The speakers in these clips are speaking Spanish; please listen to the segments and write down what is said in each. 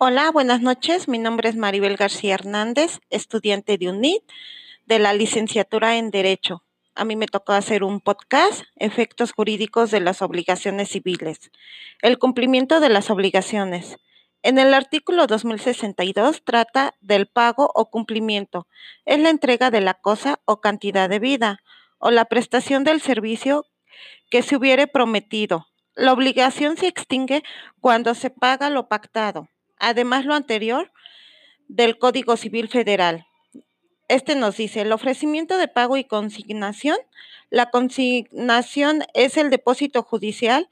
Hola, buenas noches. Mi nombre es Maribel García Hernández, estudiante de UNIT de la licenciatura en Derecho. A mí me tocó hacer un podcast, Efectos jurídicos de las obligaciones civiles. El cumplimiento de las obligaciones. En el artículo 2062 trata del pago o cumplimiento. Es la entrega de la cosa o cantidad de vida o la prestación del servicio que se hubiere prometido. La obligación se extingue cuando se paga lo pactado. Además, lo anterior del Código Civil Federal. Este nos dice, el ofrecimiento de pago y consignación. La consignación es el depósito judicial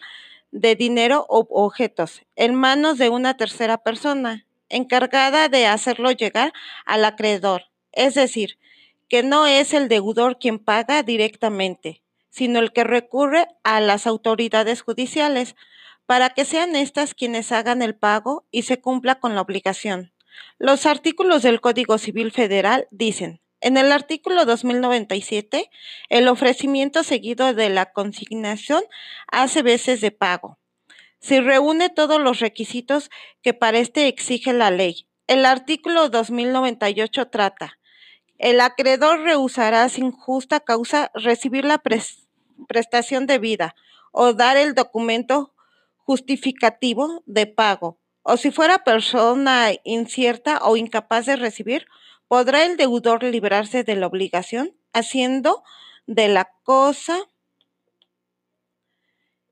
de dinero o objetos en manos de una tercera persona encargada de hacerlo llegar al acreedor. Es decir, que no es el deudor quien paga directamente, sino el que recurre a las autoridades judiciales para que sean estas quienes hagan el pago y se cumpla con la obligación. Los artículos del Código Civil Federal dicen, en el artículo 2097, el ofrecimiento seguido de la consignación hace veces de pago. Si reúne todos los requisitos que para este exige la ley. El artículo 2098 trata, el acreedor rehusará sin justa causa recibir la prestación debida o dar el documento justificativo de pago, o si fuera persona incierta o incapaz de recibir, podrá el deudor librarse de la obligación haciendo de la cosa.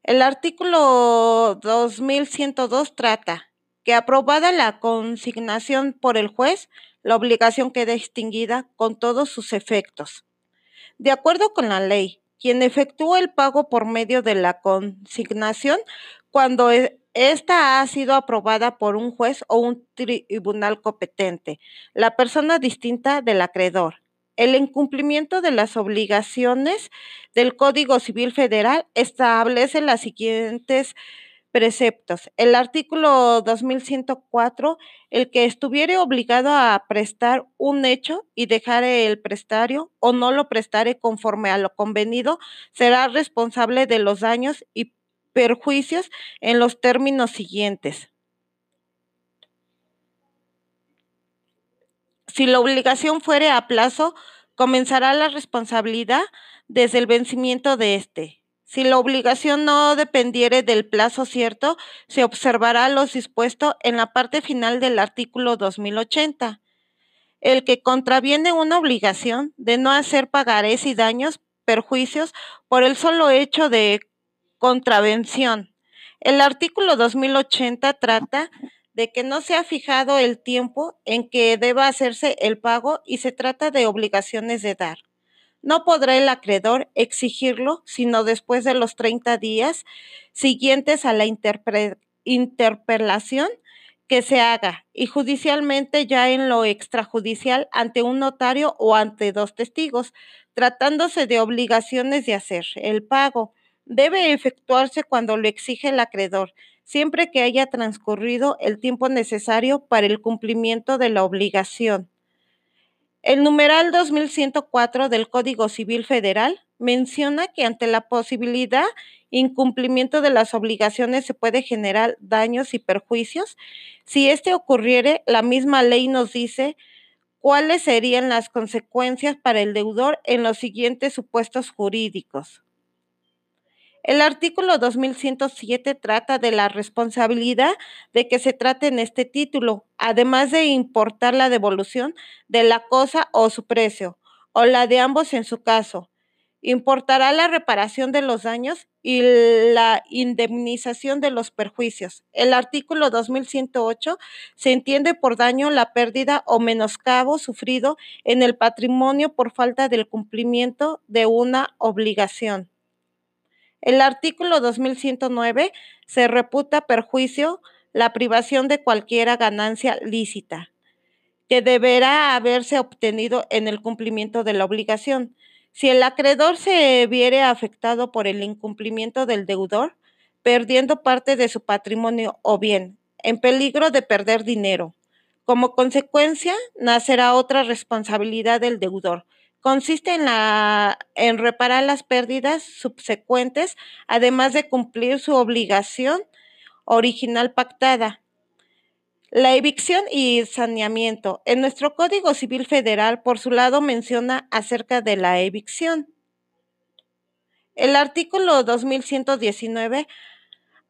El artículo 2102 trata que aprobada la consignación por el juez, la obligación queda extinguida con todos sus efectos. De acuerdo con la ley, quien efectúa el pago por medio de la consignación cuando esta ha sido aprobada por un juez o un tribunal competente, la persona distinta del acreedor. El incumplimiento de las obligaciones del Código Civil Federal establece las siguientes preceptos. El artículo 2104, el que estuviere obligado a prestar un hecho y dejar el prestario o no lo prestare conforme a lo convenido, será responsable de los daños y perjuicios en los términos siguientes. Si la obligación fuere a plazo, comenzará la responsabilidad desde el vencimiento de éste. Si la obligación no dependiere del plazo cierto, se observará lo dispuesto en la parte final del artículo 2080. El que contraviene una obligación de no hacer pagarés y daños, perjuicios, por el solo hecho de Contravención. El artículo 2080 trata de que no se ha fijado el tiempo en que deba hacerse el pago y se trata de obligaciones de dar. No podrá el acreedor exigirlo sino después de los 30 días siguientes a la interpelación que se haga y judicialmente ya en lo extrajudicial ante un notario o ante dos testigos, tratándose de obligaciones de hacer el pago debe efectuarse cuando lo exige el acreedor, siempre que haya transcurrido el tiempo necesario para el cumplimiento de la obligación. El numeral 2104 del Código Civil Federal menciona que ante la posibilidad incumplimiento de las obligaciones se puede generar daños y perjuicios. Si este ocurriere, la misma ley nos dice cuáles serían las consecuencias para el deudor en los siguientes supuestos jurídicos. El artículo 2107 trata de la responsabilidad de que se trate en este título, además de importar la devolución de la cosa o su precio, o la de ambos en su caso. Importará la reparación de los daños y la indemnización de los perjuicios. El artículo 2108 se entiende por daño la pérdida o menoscabo sufrido en el patrimonio por falta del cumplimiento de una obligación. El artículo 2109 se reputa perjuicio la privación de cualquiera ganancia lícita que deberá haberse obtenido en el cumplimiento de la obligación. Si el acreedor se viere afectado por el incumplimiento del deudor, perdiendo parte de su patrimonio o bien en peligro de perder dinero. Como consecuencia, nacerá otra responsabilidad del deudor, consiste en, la, en reparar las pérdidas subsecuentes, además de cumplir su obligación original pactada. La evicción y saneamiento. En nuestro Código Civil Federal, por su lado, menciona acerca de la evicción. El artículo 2119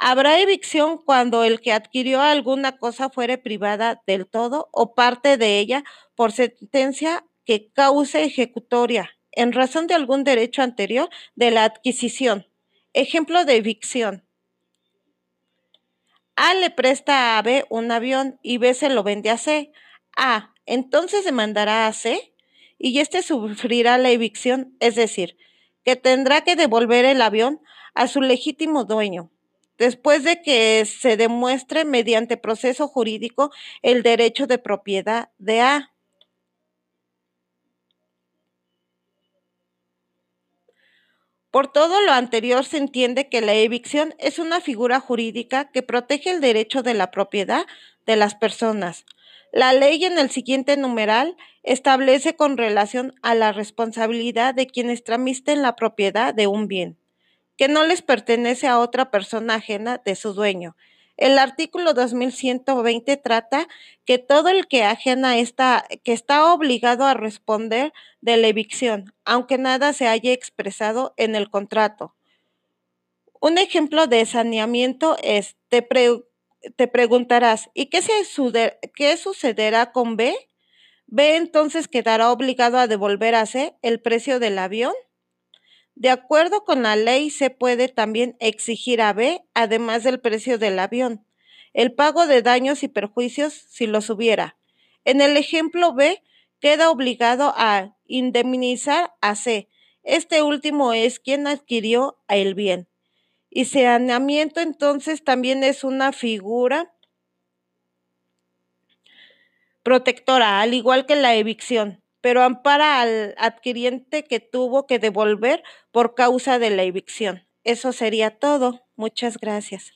Habrá evicción cuando el que adquirió alguna cosa fuere privada del todo o parte de ella por sentencia que cause ejecutoria en razón de algún derecho anterior de la adquisición. Ejemplo de evicción. A le presta a B un avión y B se lo vende a C. A entonces demandará a C y éste sufrirá la evicción, es decir, que tendrá que devolver el avión a su legítimo dueño, después de que se demuestre mediante proceso jurídico el derecho de propiedad de A. Por todo lo anterior se entiende que la evicción es una figura jurídica que protege el derecho de la propiedad de las personas. La ley en el siguiente numeral establece con relación a la responsabilidad de quienes tramiten la propiedad de un bien, que no les pertenece a otra persona ajena de su dueño. El artículo 2120 trata que todo el que ajena está, que está obligado a responder de la evicción, aunque nada se haya expresado en el contrato. Un ejemplo de saneamiento es, te, te preguntarás, ¿y qué, se, qué sucederá con B? B entonces quedará obligado a devolver a C el precio del avión. De acuerdo con la ley, se puede también exigir a B, además del precio del avión, el pago de daños y perjuicios si los hubiera. En el ejemplo B, queda obligado a indemnizar a C. Este último es quien adquirió el bien. Y saneamiento entonces también es una figura protectora, al igual que la evicción, pero ampara al adquiriente que tuvo que devolver por causa de la evicción. Eso sería todo. Muchas gracias.